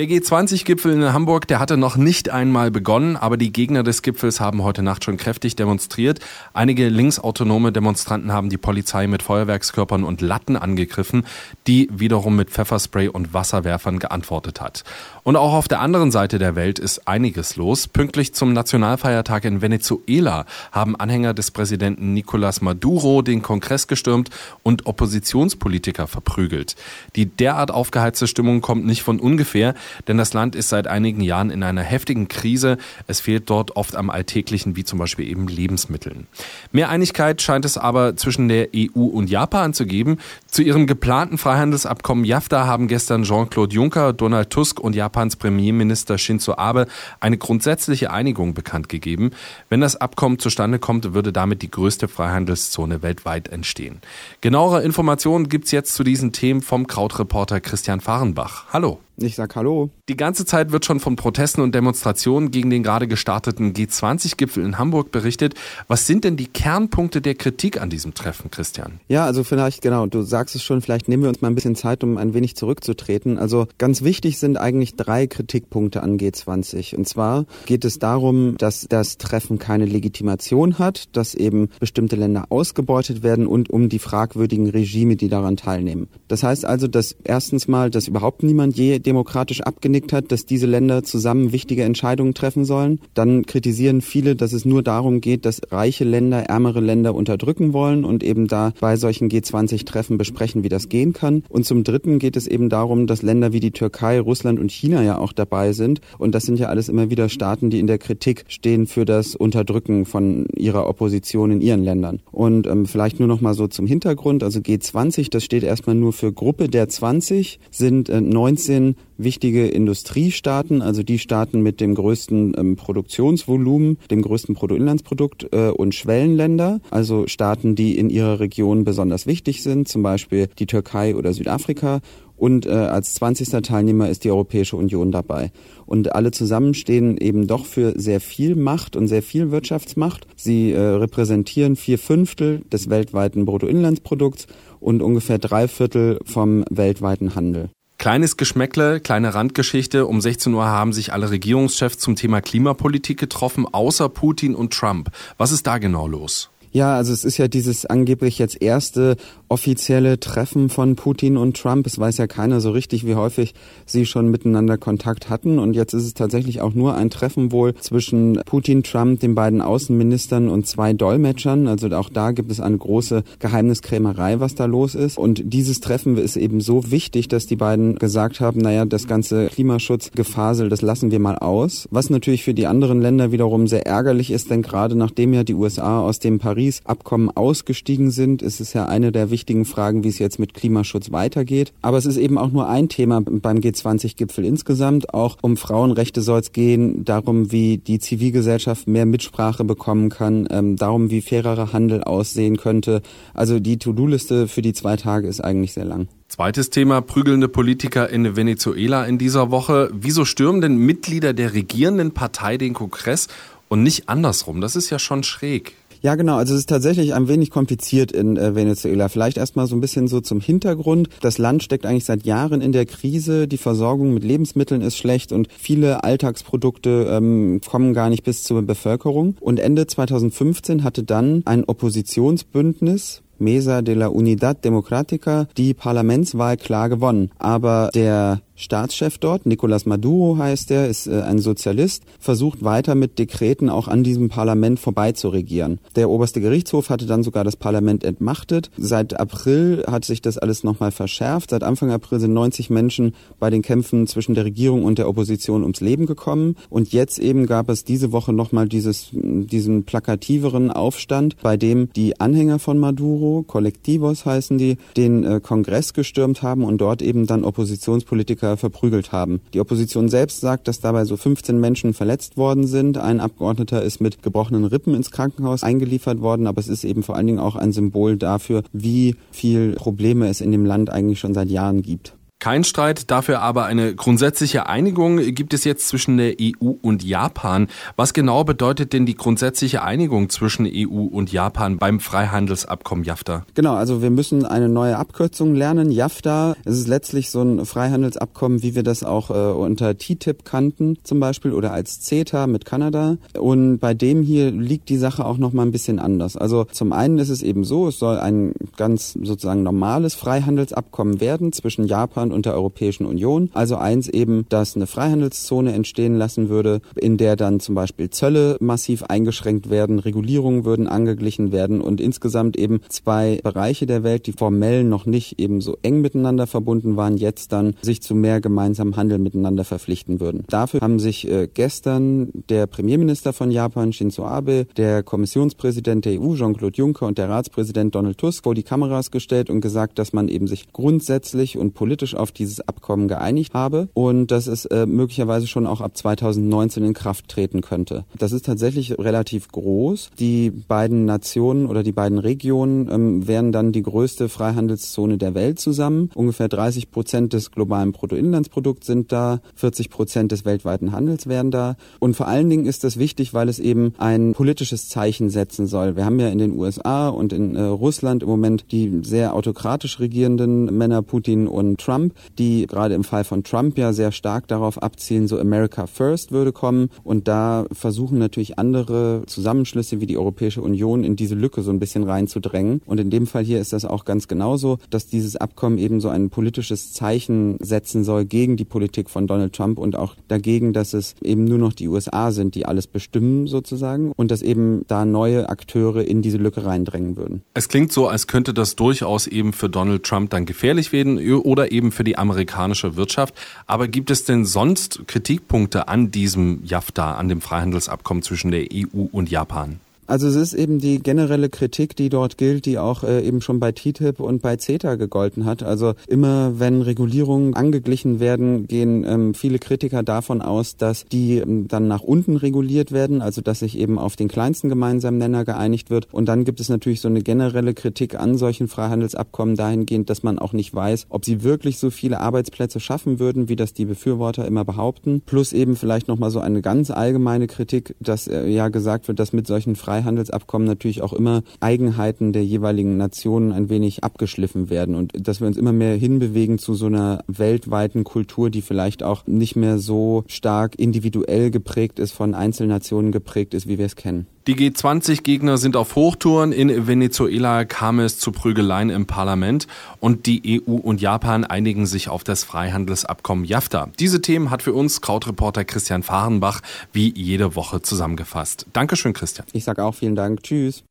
Der G20-Gipfel in Hamburg, der hatte noch nicht einmal begonnen, aber die Gegner des Gipfels haben heute Nacht schon kräftig demonstriert. Einige linksautonome Demonstranten haben die Polizei mit Feuerwerkskörpern und Latten angegriffen, die wiederum mit Pfefferspray und Wasserwerfern geantwortet hat. Und auch auf der anderen Seite der Welt ist einiges los. Pünktlich zum Nationalfeiertag in Venezuela haben Anhänger des Präsidenten Nicolás Maduro den Kongress gestürmt und Oppositionspolitiker verprügelt. Die derart aufgeheizte Stimmung kommt nicht von ungefähr denn das Land ist seit einigen Jahren in einer heftigen Krise. Es fehlt dort oft am Alltäglichen, wie zum Beispiel eben Lebensmitteln. Mehr Einigkeit scheint es aber zwischen der EU und Japan zu geben. Zu ihrem geplanten Freihandelsabkommen JAFTA haben gestern Jean-Claude Juncker, Donald Tusk und Japans Premierminister Shinzo Abe eine grundsätzliche Einigung bekannt gegeben. Wenn das Abkommen zustande kommt, würde damit die größte Freihandelszone weltweit entstehen. Genauere Informationen gibt's jetzt zu diesen Themen vom Krautreporter Christian Fahrenbach. Hallo. Ich sag Hallo. Die ganze Zeit wird schon von Protesten und Demonstrationen gegen den gerade gestarteten G20-Gipfel in Hamburg berichtet. Was sind denn die Kernpunkte der Kritik an diesem Treffen, Christian? Ja, also vielleicht, genau, du sagst es schon, vielleicht nehmen wir uns mal ein bisschen Zeit, um ein wenig zurückzutreten. Also ganz wichtig sind eigentlich drei Kritikpunkte an G20. Und zwar geht es darum, dass das Treffen keine Legitimation hat, dass eben bestimmte Länder ausgebeutet werden und um die fragwürdigen Regime, die daran teilnehmen. Das heißt also, dass erstens mal, dass überhaupt niemand je demokratisch abgenickt hat, dass diese Länder zusammen wichtige Entscheidungen treffen sollen. Dann kritisieren viele, dass es nur darum geht, dass reiche Länder ärmere Länder unterdrücken wollen und eben da bei solchen G20-Treffen besprechen, wie das gehen kann. Und zum Dritten geht es eben darum, dass Länder wie die Türkei, Russland und China ja auch dabei sind. Und das sind ja alles immer wieder Staaten, die in der Kritik stehen für das Unterdrücken von ihrer Opposition in ihren Ländern. Und ähm, vielleicht nur noch mal so zum Hintergrund. Also G20, das steht erstmal nur für Gruppe der 20, sind äh, 19 wichtige Industriestaaten, also die Staaten mit dem größten ähm, Produktionsvolumen, dem größten Bruttoinlandsprodukt äh, und Schwellenländer, also Staaten, die in ihrer Region besonders wichtig sind, zum Beispiel die Türkei oder Südafrika. Und äh, als 20. Teilnehmer ist die Europäische Union dabei. Und alle zusammen stehen eben doch für sehr viel Macht und sehr viel Wirtschaftsmacht. Sie äh, repräsentieren vier Fünftel des weltweiten Bruttoinlandsprodukts und ungefähr drei Viertel vom weltweiten Handel. Kleines Geschmäckle, kleine Randgeschichte. Um 16 Uhr haben sich alle Regierungschefs zum Thema Klimapolitik getroffen, außer Putin und Trump. Was ist da genau los? Ja, also es ist ja dieses angeblich jetzt erste offizielle Treffen von Putin und Trump. Es weiß ja keiner so richtig, wie häufig sie schon miteinander Kontakt hatten. Und jetzt ist es tatsächlich auch nur ein Treffen wohl zwischen Putin, Trump, den beiden Außenministern und zwei Dolmetschern. Also auch da gibt es eine große Geheimniskrämerei, was da los ist. Und dieses Treffen ist eben so wichtig, dass die beiden gesagt haben, naja, das ganze Klimaschutzgefasel, das lassen wir mal aus. Was natürlich für die anderen Länder wiederum sehr ärgerlich ist, denn gerade nachdem ja die USA aus dem Paris Paris-Abkommen ausgestiegen sind, ist es ja eine der wichtigen Fragen, wie es jetzt mit Klimaschutz weitergeht. Aber es ist eben auch nur ein Thema beim G20-Gipfel insgesamt. Auch um Frauenrechte soll es gehen, darum, wie die Zivilgesellschaft mehr Mitsprache bekommen kann, ähm, darum, wie fairerer Handel aussehen könnte. Also die To-Do-Liste für die zwei Tage ist eigentlich sehr lang. Zweites Thema, prügelnde Politiker in Venezuela in dieser Woche. Wieso stürmen denn Mitglieder der regierenden Partei den Kongress und nicht andersrum? Das ist ja schon schräg. Ja, genau. Also es ist tatsächlich ein wenig kompliziert in äh, Venezuela. Vielleicht erstmal so ein bisschen so zum Hintergrund. Das Land steckt eigentlich seit Jahren in der Krise. Die Versorgung mit Lebensmitteln ist schlecht und viele Alltagsprodukte ähm, kommen gar nicht bis zur Bevölkerung. Und Ende 2015 hatte dann ein Oppositionsbündnis Mesa de la Unidad Democrática die Parlamentswahl klar gewonnen. Aber der Staatschef dort, Nicolás Maduro heißt er, ist äh, ein Sozialist, versucht weiter mit Dekreten auch an diesem Parlament vorbei zu regieren. Der oberste Gerichtshof hatte dann sogar das Parlament entmachtet. Seit April hat sich das alles nochmal verschärft. Seit Anfang April sind 90 Menschen bei den Kämpfen zwischen der Regierung und der Opposition ums Leben gekommen. Und jetzt eben gab es diese Woche nochmal dieses, diesen plakativeren Aufstand, bei dem die Anhänger von Maduro, Collectivos heißen die, den äh, Kongress gestürmt haben und dort eben dann Oppositionspolitiker Politiker verprügelt haben. Die Opposition selbst sagt, dass dabei so 15 Menschen verletzt worden sind. Ein Abgeordneter ist mit gebrochenen Rippen ins Krankenhaus eingeliefert worden, aber es ist eben vor allen Dingen auch ein Symbol dafür, wie viel Probleme es in dem Land eigentlich schon seit Jahren gibt. Kein Streit, dafür aber eine grundsätzliche Einigung gibt es jetzt zwischen der EU und Japan. Was genau bedeutet denn die grundsätzliche Einigung zwischen EU und Japan beim Freihandelsabkommen JAFTA? Genau, also wir müssen eine neue Abkürzung lernen. JAFTA, ist letztlich so ein Freihandelsabkommen, wie wir das auch äh, unter TTIP kannten zum Beispiel oder als CETA mit Kanada. Und bei dem hier liegt die Sache auch noch mal ein bisschen anders. Also zum einen ist es eben so, es soll ein ganz sozusagen normales Freihandelsabkommen werden zwischen Japan Und der Europäischen Union. Also eins eben, dass eine Freihandelszone entstehen lassen würde, in der dann zum Beispiel Zölle massiv eingeschränkt werden, Regulierungen würden angeglichen werden und insgesamt eben zwei Bereiche der Welt, die formell noch nicht eben so eng miteinander verbunden waren, jetzt dann sich zu mehr gemeinsamem Handel miteinander verpflichten würden. Dafür haben sich äh, gestern der Premierminister von Japan, Shinzo Abe, der Kommissionspräsident der EU, Jean-Claude Juncker und der Ratspräsident Donald Tusk vor die Kameras gestellt und gesagt, dass man eben sich grundsätzlich und politisch auf dieses Abkommen geeinigt habe und dass es äh, möglicherweise schon auch ab 2019 in Kraft treten könnte. Das ist tatsächlich relativ groß. Die beiden Nationen oder die beiden Regionen ähm, wären dann die größte Freihandelszone der Welt zusammen. Ungefähr 30 Prozent des globalen Bruttoinlandsprodukts sind da, 40 Prozent des weltweiten Handels wären da. Und vor allen Dingen ist das wichtig, weil es eben ein politisches Zeichen setzen soll. Wir haben ja in den USA und in äh, Russland im Moment die sehr autokratisch regierenden Männer Putin und Trump die gerade im Fall von Trump ja sehr stark darauf abzielen, so America First würde kommen. Und da versuchen natürlich andere Zusammenschlüsse wie die Europäische Union in diese Lücke so ein bisschen reinzudrängen. Und in dem Fall hier ist das auch ganz genauso, dass dieses Abkommen eben so ein politisches Zeichen setzen soll gegen die Politik von Donald Trump und auch dagegen, dass es eben nur noch die USA sind, die alles bestimmen sozusagen und dass eben da neue Akteure in diese Lücke reindrängen würden. Es klingt so, als könnte das durchaus eben für Donald Trump dann gefährlich werden oder eben für für die amerikanische Wirtschaft. Aber gibt es denn sonst Kritikpunkte an diesem JAFTA, an dem Freihandelsabkommen zwischen der EU und Japan? Also es ist eben die generelle Kritik, die dort gilt, die auch äh, eben schon bei TTIP und bei CETA gegolten hat. Also immer wenn Regulierungen angeglichen werden, gehen ähm, viele Kritiker davon aus, dass die ähm, dann nach unten reguliert werden, also dass sich eben auf den kleinsten gemeinsamen Nenner geeinigt wird. Und dann gibt es natürlich so eine generelle Kritik an solchen Freihandelsabkommen dahingehend, dass man auch nicht weiß, ob sie wirklich so viele Arbeitsplätze schaffen würden, wie das die Befürworter immer behaupten. Plus eben vielleicht nochmal so eine ganz allgemeine Kritik, dass äh, ja gesagt wird, dass mit solchen Freihandelsabkommen Freihandelsabkommen natürlich auch immer Eigenheiten der jeweiligen Nationen ein wenig abgeschliffen werden und dass wir uns immer mehr hinbewegen zu so einer weltweiten Kultur, die vielleicht auch nicht mehr so stark individuell geprägt ist, von Einzelnationen geprägt ist, wie wir es kennen. Die G20-Gegner sind auf Hochtouren. In Venezuela kam es zu Prügeleien im Parlament und die EU und Japan einigen sich auf das Freihandelsabkommen JAFTA. Diese Themen hat für uns Krautreporter Christian Fahrenbach wie jede Woche zusammengefasst. Dankeschön, Christian. Ich sage auch vielen Dank. Tschüss.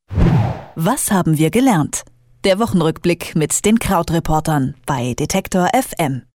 Was haben wir gelernt? Der Wochenrückblick mit den Krautreportern bei Detektor FM.